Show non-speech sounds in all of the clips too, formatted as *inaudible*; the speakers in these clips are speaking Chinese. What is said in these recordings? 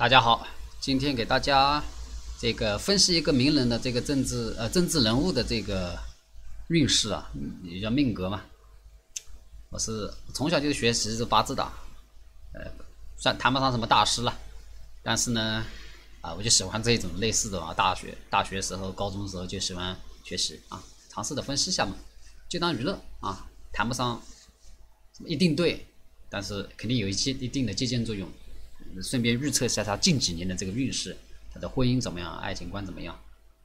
大家好，今天给大家这个分析一个名人的这个政治呃政治人物的这个运势啊，也叫命格嘛。我是从小就学习这八字的，呃，算谈不上什么大师了，但是呢，啊，我就喜欢这种类似的啊，大学大学时候、高中时候就喜欢学习啊，尝试的分析一下嘛，就当娱乐啊，谈不上什么一定对，但是肯定有一些一定的借鉴作用。顺便预测一下他近几年的这个运势，他的婚姻怎么样，爱情观怎么样，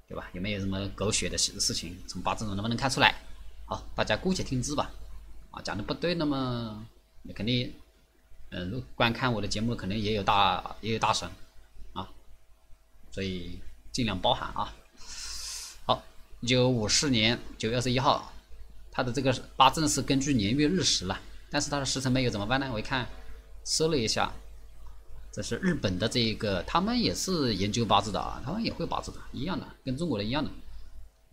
对吧？有没有什么狗血的事事情？从八字中能不能看出来？好，大家姑且听之吧。啊，讲的不对，那么你肯定，嗯，观看我的节目可能也有大也有大神啊，所以尽量包涵啊。好，一九五四年九月二十一号，他的这个八字是根据年月日时了，但是他的时辰没有怎么办呢？我一看，搜了一下。这是日本的这一个，他们也是研究八字的啊，他们也会八字的，一样的，跟中国的一样的。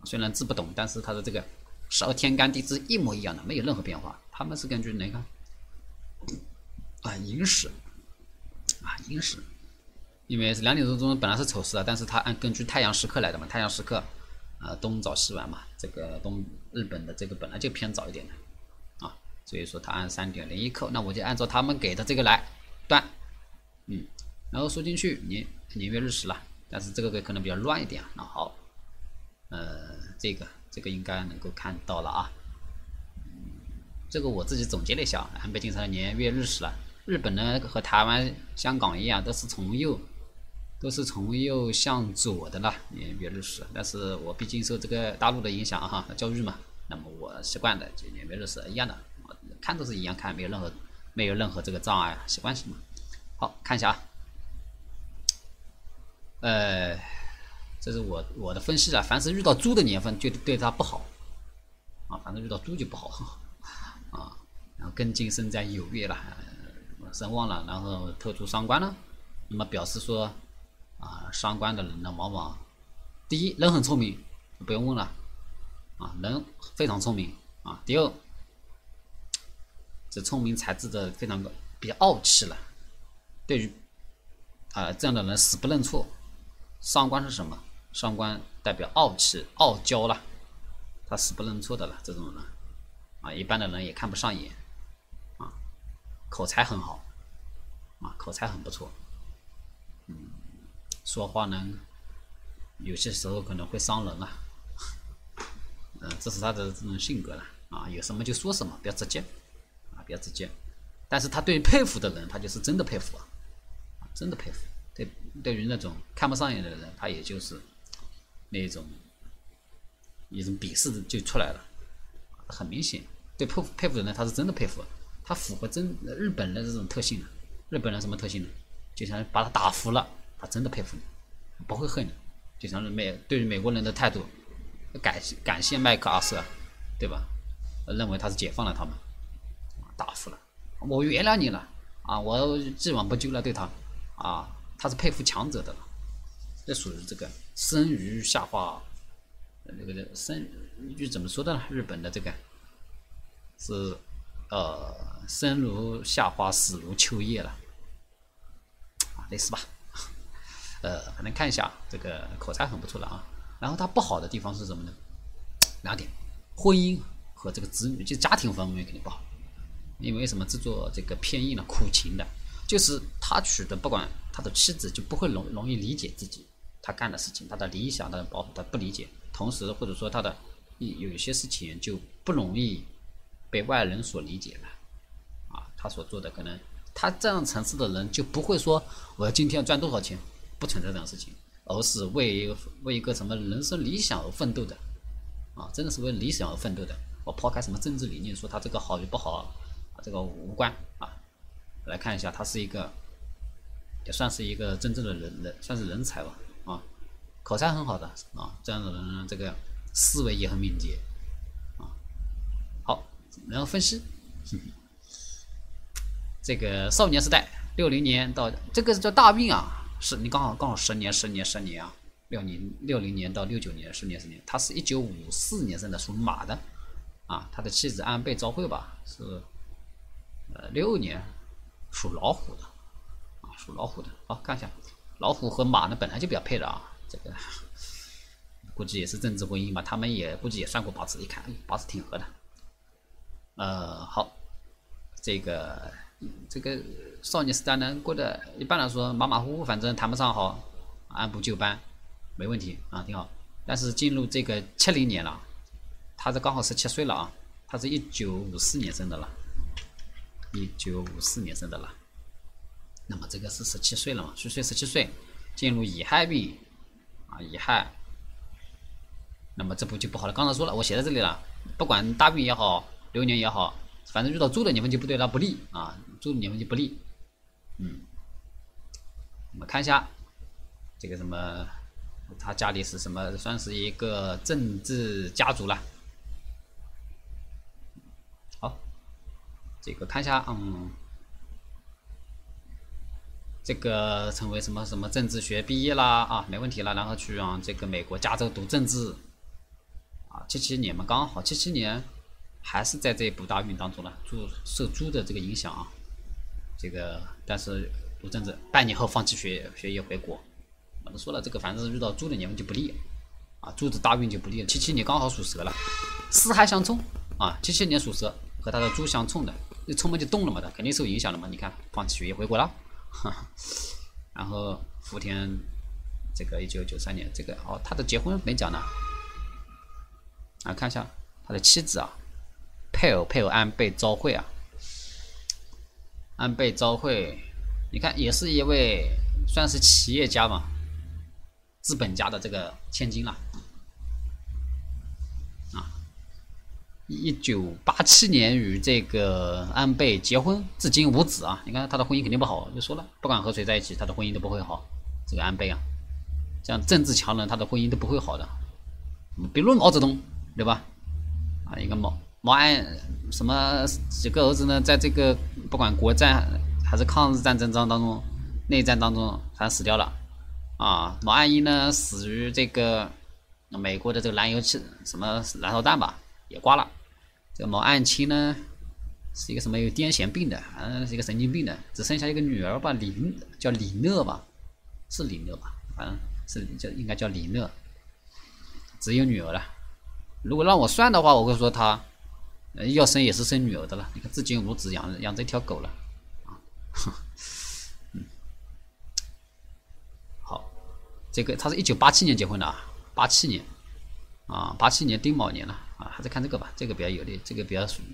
虽然字不懂，但是他的这个十二天干地支一模一样的，没有任何变化。他们是根据哪个？啊，寅时，啊，寅时，因为两点钟钟本来是丑时啊，但是他按根据太阳时刻来的嘛，太阳时刻，啊，东早西晚嘛，这个东日本的这个本来就偏早一点的，啊，所以说他按三点零一扣，那我就按照他们给的这个来断。嗯，然后输进去年年月日时了，但是这个可能比较乱一点。那好，呃，这个这个应该能够看到了啊。这个我自己总结了一下，按北京时的年月日时了。日本呢和台湾、香港一样，都是从右，都是从右向左的了年月日时。但是我毕竟受这个大陆的影响哈，教育嘛，那么我习惯的就年月日时一样的，看都是一样看，没有任何没有任何这个障碍，习惯性嘛。好看一下啊，呃，这是我我的分析啊。凡是遇到猪的年份，就对他不好啊。反正遇到猪就不好 *laughs* 啊。然后庚金生在酉月了，生旺了，然后特出伤官了，那么表示说啊，伤官的人呢，往往第一人很聪明，不用问了啊，人非常聪明啊。第二，这聪明才智的非常比较傲气了。对于啊这样的人死不认错，上官是什么？上官代表傲气、傲娇了，他死不认错的了。这种人啊，一般的人也看不上眼啊。口才很好啊，口才很不错。嗯，说话呢，有些时候可能会伤人啊。嗯，这是他的这种性格了啊，有什么就说什么，比较直接啊，比较直接。但是他对佩服的人，他就是真的佩服啊。真的佩服，对对于那种看不上眼的人，他也就是那种一种鄙视的就出来了，很明显。对佩服佩服的人，他是真的佩服，他符合真日本人的这种特性。日本人什么特性呢？就像把他打服了，他真的佩服你，不会恨你。就像美对于美国人的态度，感感谢麦克阿瑟，对吧？认为他是解放了他们，打服了，我原谅你了啊，我既往不咎了，对他。啊，他是佩服强者的，这属于这个生于夏花，那个生一句怎么说的呢？日本的这个是呃，生如夏花，死如秋叶了，啊，类似吧？呃，反正看一下这个口才很不错的啊。然后他不好的地方是什么呢？两点，婚姻和这个子女，就家庭方面肯定不好，因为什么？制作这个偏硬的苦情的。就是他娶的，不管他的妻子就不会容容易理解自己他干的事情，他的理想，他的抱，他不理解。同时，或者说他的有些事情就不容易被外人所理解了。啊，他所做的可能他这样层次的人就不会说我今天要赚多少钱，不存在这样事情，而是为一个为一个什么人生理想而奋斗的。啊，真的是为理想而奋斗的。我抛开什么政治理念，说他这个好与不好，这个无关啊。来看一下，他是一个，也算是一个真正的人人，算是人才吧，啊，口才很好的啊，这样的人，这个思维也很敏捷，啊，好，然后分析，这个少年时代，六零年到这个是叫大运啊，是你刚好刚好十年十年十年啊，六零六零年到六九年十年十年，他是一九五四年生的，属马的，啊，他的妻子安倍昭惠吧，是呃六年。属老虎的，属老虎的。好，看一下，老虎和马呢本来就比较配的啊，这个估计也是政治婚姻吧，他们也估计也算过八字，一看八字挺合的。呃，好，这个这个少年时代呢过得一般来说马马虎虎，反正谈不上好，按部就班，没问题啊，挺好。但是进入这个七零年了，他这刚好十七岁了啊，他是一九五四年生的了。一九五四年生的了，那么这个是十七岁了嘛？虚岁十七岁，进入乙亥运啊，乙亥，那么这不就不好了。刚才说了，我写在这里了，不管大运也好，流年也好，反正遇到猪的年份就不对他不利啊，猪的年份就不利。嗯，我们看一下这个什么，他家里是什么？算是一个政治家族了。好这个看一下，嗯，这个成为什么什么政治学毕业啦啊，没问题了，然后去让这个美国加州读政治，啊，七七年嘛，刚好七七年还是在这部大运当中了，猪受猪的这个影响啊，这个但是读政治半年后放弃学学业回国，我都说了，这个反正遇到猪的年份就不利，啊，猪的大运就不利了，七七年刚好属蛇了，四害相冲啊，七七年属蛇和他的猪相冲的。一冲嘛就动了嘛，他肯定受影响了嘛。你看，放弃学业回国了，哈 *laughs* 然后福田这个一九九三年这个哦，他的结婚没讲呢。啊，看一下他的妻子啊，配偶配偶安倍昭惠啊，安倍昭惠，你看也是一位算是企业家嘛，资本家的这个千金了。一九八七年与这个安倍结婚，至今无子啊！你看他的婚姻肯定不好，就说了，不管和谁在一起，他的婚姻都不会好。这个安倍啊，像政治强人，他的婚姻都不会好的。比如毛泽东，对吧？啊，一个毛毛岸什么几个儿子呢？在这个不管国战还是抗日战争当中，内战当中，他死掉了。啊，毛岸英呢，死于这个美国的这个燃油气什么燃烧弹吧，也挂了。这个毛岸青呢，是一个什么有癫痫病的，嗯，是一个神经病的，只剩下一个女儿吧，李叫李讷吧，是李讷吧，反正是叫应该叫李讷，只有女儿了。如果让我算的话，我会说他要生也是生女儿的了。你看至今无子，养养这条狗了，啊，嗯，好，这个他是一九八七年结婚的啊，八七年，啊，八七年丁卯年了。啊，还是看这个吧，这个比较有利，这个比较属于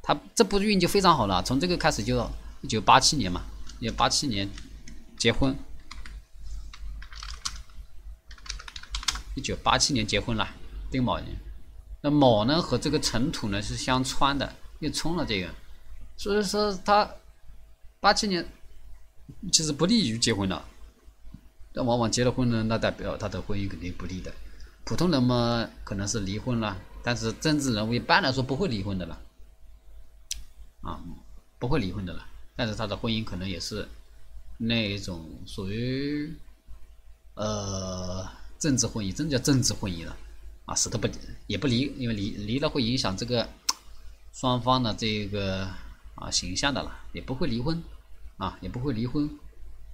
他这部运就非常好了，从这个开始就一九八七年嘛，一九八七年结婚，一九八七年结婚了，丁卯年，那卯呢和这个尘土呢是相穿的，又冲了这个，所以说他八七年其实不利于结婚的，但往往结了婚呢，那代表他的婚姻肯定不利的。普通人嘛，可能是离婚了，但是政治人物一般来说不会离婚的了，啊，不会离婚的了。但是他的婚姻可能也是那一种属于呃政治婚姻，真叫政治婚姻了，啊，死都不也不离，因为离离了会影响这个双方的这个啊形象的了，也不会离婚，啊，也不会离婚，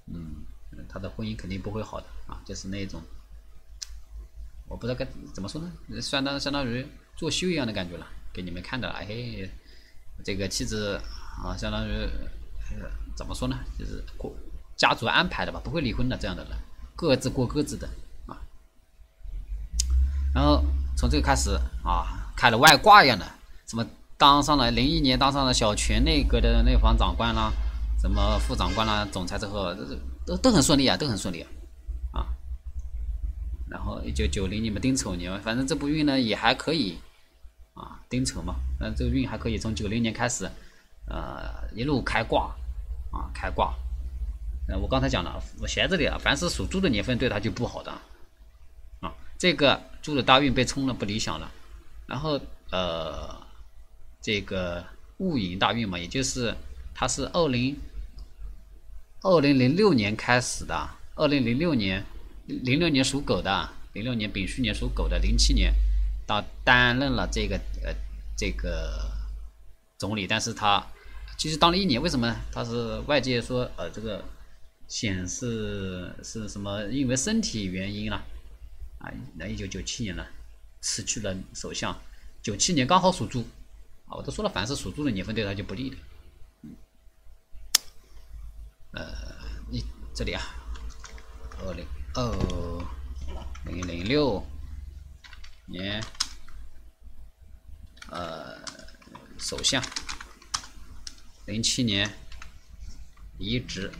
嗯，他的婚姻肯定不会好的啊，就是那种。我不知道该怎么说呢，相当相当于作秀一样的感觉了，给你们看的，哎，这个妻子啊，相当于怎么说呢，就是过家族安排的吧，不会离婚的这样的人，各自过各自的啊。然后从这个开始啊，开了外挂一样的，什么当上了零一年当上了小泉内阁的内房长官啦，什么副长官啦，总裁之后，都都很顺利啊，都很顺利啊。然后一九九零年嘛，丁丑年，反正这部运呢也还可以，啊，丁丑嘛，那，这个运还可以，从九零年开始，呃，一路开挂，啊，开挂。呃，我刚才讲了，我写这里啊，凡是属猪的年份对他就不好的，啊，这个猪的大运被冲了，不理想了。然后呃，这个戊寅大运嘛，也就是它是二零二零零六年开始的，二零零六年。零六年属狗的，零六年丙戌年属狗的，零七年到担任了这个呃这个总理，但是他其实当了一年，为什么呢他是外界说呃这个显示是什么？因为身体原因了啊？那一九九七年呢，辞去了首相。九七年刚好属猪啊，我都说了，凡是属猪的年份对他就不利的。呃，你这里啊，二零二零零六年，呃，首相，零七年离职。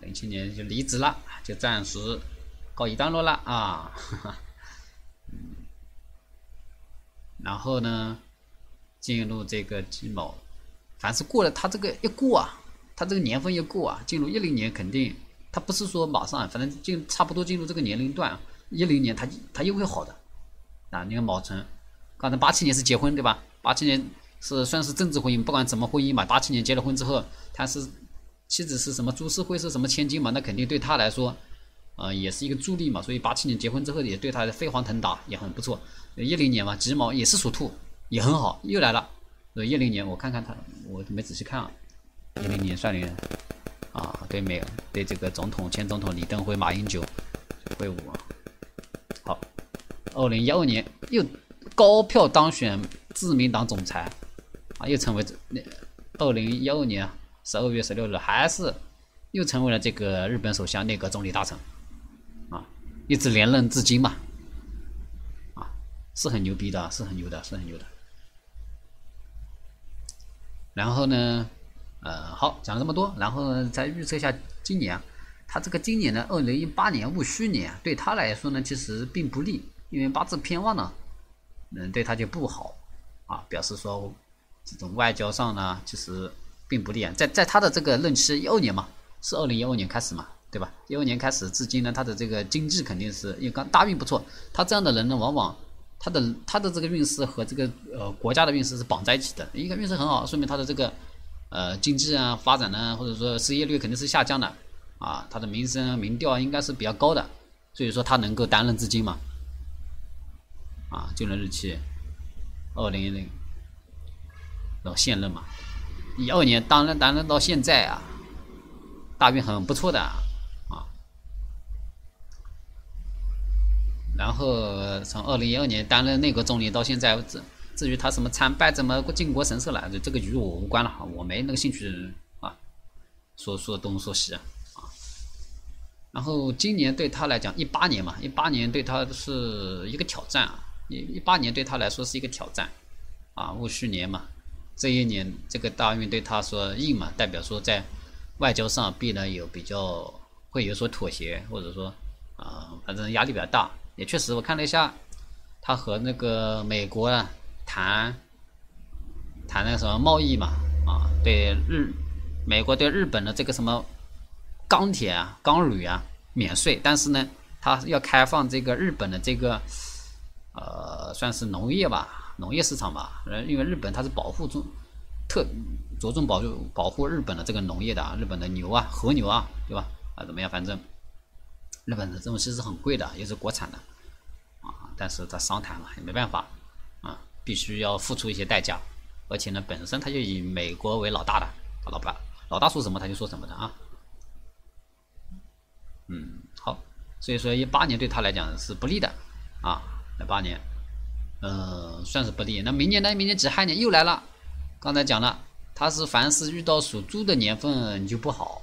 零七年就离职了，就暂时告一段落了啊。*laughs* 嗯，然后呢，进入这个金卯，凡是过了他这个一过啊，他这个年份一过啊，进入一零年肯定，他不是说马上，反正进差不多进入这个年龄段，一零年他他又会好的啊。你看卯辰，刚才八七年是结婚对吧？八七年是算是政治婚姻，不管怎么婚姻嘛，八七年结了婚之后，他是。妻子是什么？朱世慧是什么千金嘛？那肯定对他来说，呃，也是一个助力嘛。所以八七年结婚之后，也对他的飞黄腾达，也很不错。一零年嘛，己卯也是属兔，也很好，又来了。一零年我看看他，我没仔细看啊。一零年算年，啊，对美对这个总统前总统李登辉、马英九会晤。好，二零一二年又高票当选自民党总裁，啊，又成为这那二零一二年。十二月十六日，还是又成为了这个日本首相内阁总理大臣，啊，一直连任至今嘛，啊，是很牛逼的，是很牛的，是很牛的。然后呢，呃，好，讲了这么多，然后呢再预测一下今年，他这个今年呢，二零一八年戊戌年，对他来说呢，其实并不利，因为八字偏旺呢，嗯，对他就不好，啊，表示说这种外交上呢，其实。并不利啊，在在他的这个任期一二年嘛，是二零一二年开始嘛，对吧？一二年开始至今呢，他的这个经济肯定是因为刚大运不错。他这样的人呢，往往他的他的这个运势和这个呃国家的运势是绑在一起的。一个运势很好，说明他的这个呃经济啊发展呢，或者说失业率肯定是下降的啊，他的名声民调应该是比较高的，所以说他能够担任至今嘛，啊，就任日期二零一零到现任嘛。一二年当任担任到现在啊，大运很不错的啊。然后从二零一二年担任内阁总理到现在，至至于他什么参拜怎么靖国神社了，这个与我无关了，我没那个兴趣啊。说说东说西啊。然后今年对他来讲，一八年嘛，一八年对他是一个挑战啊。一一八年对他来说是一个挑战啊，戊戌年嘛。这一年这个大运对他说硬嘛，代表说在外交上必然有比较会有所妥协，或者说啊，反正压力比较大。也确实，我看了一下，他和那个美国啊谈谈那个什么贸易嘛，啊，对日美国对日本的这个什么钢铁啊、钢铝啊免税，但是呢，他要开放这个日本的这个呃，算是农业吧。农业市场吧，因为日本它是保护中特着重保保护日本的这个农业的啊，日本的牛啊，和牛啊，对吧？啊，怎么样？反正日本的这东西是很贵的，也是国产的啊，但是他商谈嘛，也没办法啊，必须要付出一些代价，而且呢，本身他就以美国为老大的，老大老大说什么他就说什么的啊。嗯，好，所以说一八年对他来讲是不利的啊，那八年。嗯，算是不利。那明年呢？明年己亥年又来了。刚才讲了，他是凡是遇到属猪的年份你就不好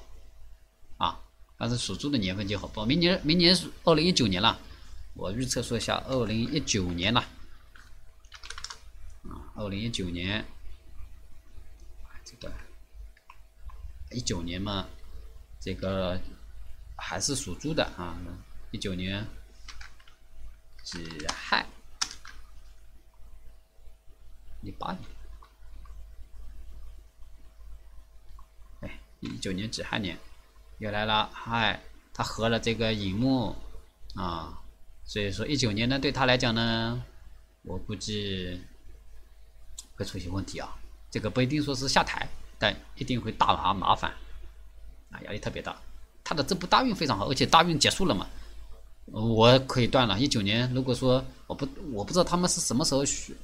但。是属猪的年份就好。报，明年明年是二零一九年了。我预测说一下，二零一九年了。啊，二零一九年，这个一九年嘛，这个还是属猪的啊。一九年己亥。一八年，哎，一九年己亥年又来了，嗨，他合了这个影幕啊，所以说一九年呢，对他来讲呢，我估计会出现问题啊。这个不一定说是下台，但一定会大麻麻烦啊，压力特别大。他的这部大运非常好，而且大运结束了嘛，我可以断了。一九年，如果说我不我不知道他们是什么时候选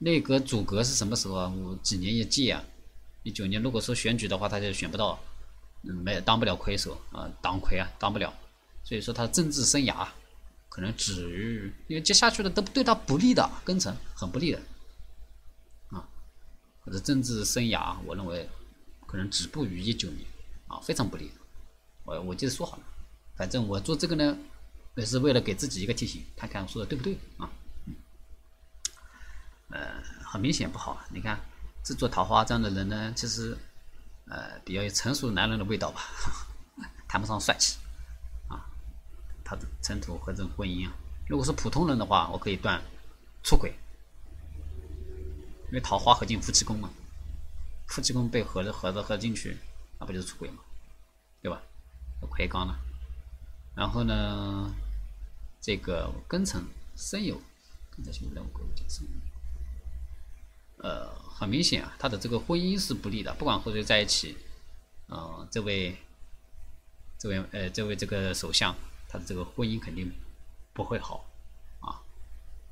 内阁组阁是什么时候啊？我几年一届啊？一九年如果说选举的话，他就选不到，没有当不了魁首啊，党魁啊，当不了。所以说他政治生涯可能止于，因为接下去的都对他不利的，根程很不利的啊。或者政治生涯，我认为可能止步于一九年啊，非常不利。我我记得说好了，反正我做这个呢。也是为了给自己一个提醒，看看我说的对不对啊？嗯，呃，很明显不好。你看，制作桃花这样的人呢，其实呃比较有成熟男人的味道吧，*laughs* 谈不上帅气啊。他的尘土和这种婚姻啊，如果是普通人的话，我可以断出轨，因为桃花合进夫妻宫嘛，夫妻宫被合着合着合进去，那不就是出轨嘛，对吧？魁罡呢，然后呢？这个庚辰申酉，庚辰申酉任务格物申呃，很明显啊，他的这个婚姻是不利的，不管和谁在一起，呃，这位，这位呃，这位这个首相，他的这个婚姻肯定不会好啊，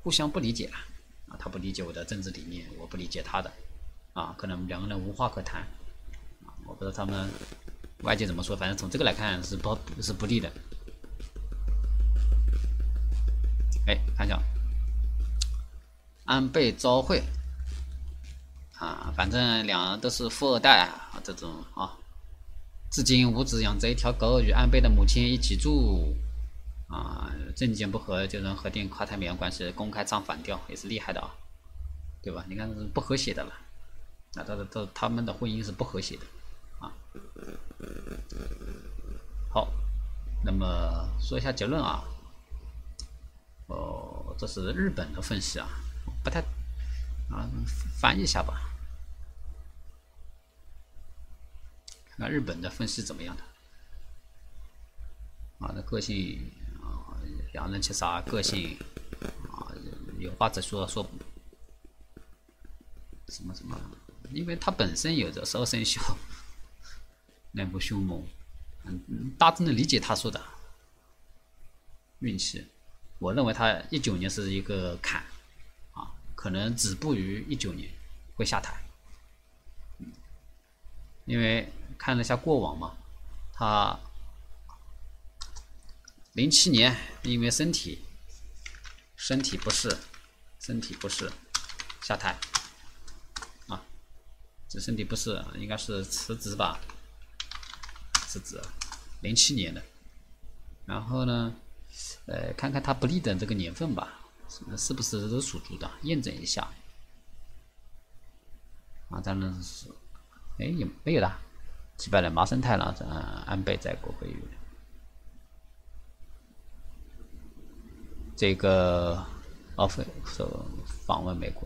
互相不理解啊，他不理解我的政治理念，我不理解他的啊，可能两个人无话可谈啊，我不知道他们外界怎么说，反正从这个来看是不，是不利的。哎，看一下，安倍昭惠啊，反正两人都是富二代啊，这种啊，至今五子养着一条狗，与安倍的母亲一起住啊，政见不合就能核定跨太平洋关系，公开唱反调，也是厉害的啊，对吧？你看是不和谐的了，那他的他他们的婚姻是不和谐的啊。好，那么说一下结论啊。哦，这是日本的分析啊，不太啊，翻译一下吧，那日本的分析怎么样的。啊，那个性啊，两人其实个性啊，有话直说，说什么什么，因为他本身有着十二生肖，脸部凶猛，嗯，大致能理解他说的运气。我认为他一九年是一个坎，啊，可能止步于一九年会下台，因为看了一下过往嘛，他零七年因为身体身体不适，身体不适下台，啊，这身体不适应该是辞职吧，辞职，零七年的，然后呢？呃，看看他不利的这个年份吧，是不是都属猪的？验证一下。啊，当然是，哎，有没有的？击败了麻生太郎，嗯，安倍在国会议。这个奥菲说访问美国，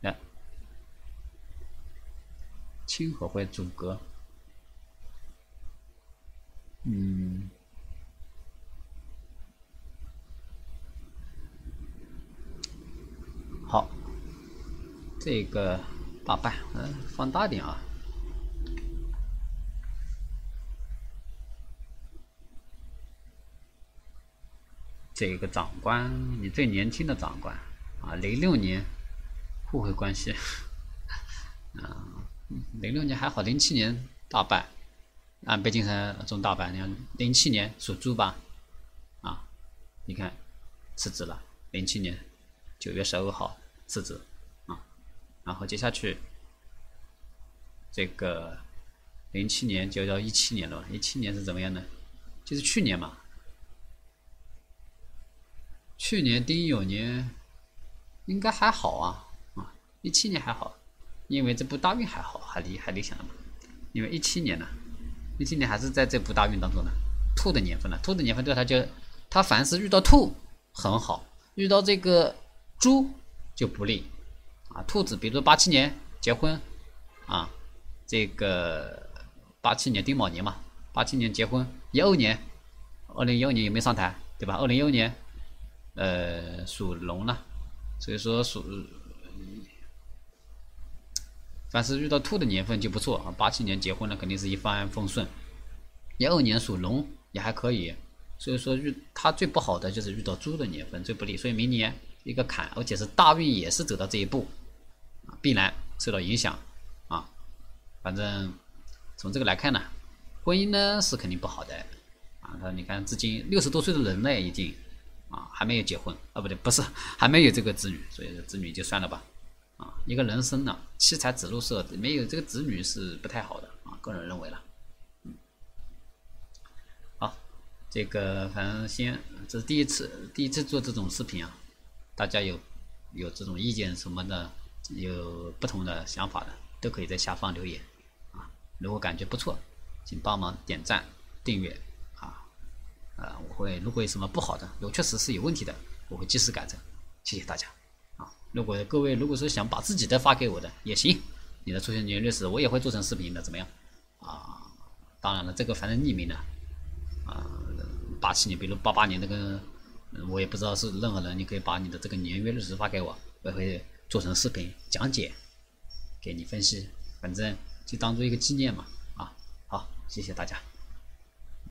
来，清和会阻隔。嗯，好，这个大半，嗯，放大点啊。这个长官，你最年轻的长官啊，零六年互惠关系，*laughs* 啊，零六年还好，零七年大败。按北京城中大板，你看零七年属猪吧，啊，你看辞职了，零七年九月十二号辞职，然后接下去这个零七年就到一七年了，一七年是怎么样呢？就是去年嘛，去年丁酉年应该还好啊，啊，一七年还好，因为这部大运还好，还理还理想的嘛，因为一七年呢。一七年还是在这部大运当中呢，兔的年份呢，兔的年份对他就，他凡是遇到兔很好，遇到这个猪就不利，啊，兔子比如说八七年结婚，啊，这个八七年丁卯年嘛，八七年结婚，一二年，二零一二年有没有上台，对吧？二零一二年，呃，属龙了，所以说属。凡是遇到兔的年份就不错啊，八七年结婚了肯定是一帆风顺。一二年属龙，也还可以。所以说遇它最不好的就是遇到猪的年份最不利，所以明年一个坎，而且是大运也是走到这一步，必然受到影响啊。反正从这个来看呢，婚姻呢是肯定不好的啊。他你看至今六十多岁的人呢，已经啊还没有结婚啊，不对，不是还没有这个子女，所以说子女就算了吧啊。一个人生呢，七彩子入社，没有这个子女是不太好的啊，个人认为了好。这个反正先，这是第一次，第一次做这种视频啊，大家有有这种意见什么的，有不同的想法的，都可以在下方留言啊。如果感觉不错，请帮忙点赞、订阅啊啊！我会如果有什么不好的，有确实是有问题的，我会及时改正。谢谢大家啊！如果各位如果说想把自己的发给我的也行，你的出生年月日时我也会做成视频的，怎么样啊？当然了，这个反正匿名的啊。八七年，比如八八年那个，我也不知道是任何人，你可以把你的这个年月日时发给我，我会做成视频讲解，给你分析，反正就当做一个纪念嘛，啊，好，谢谢大家。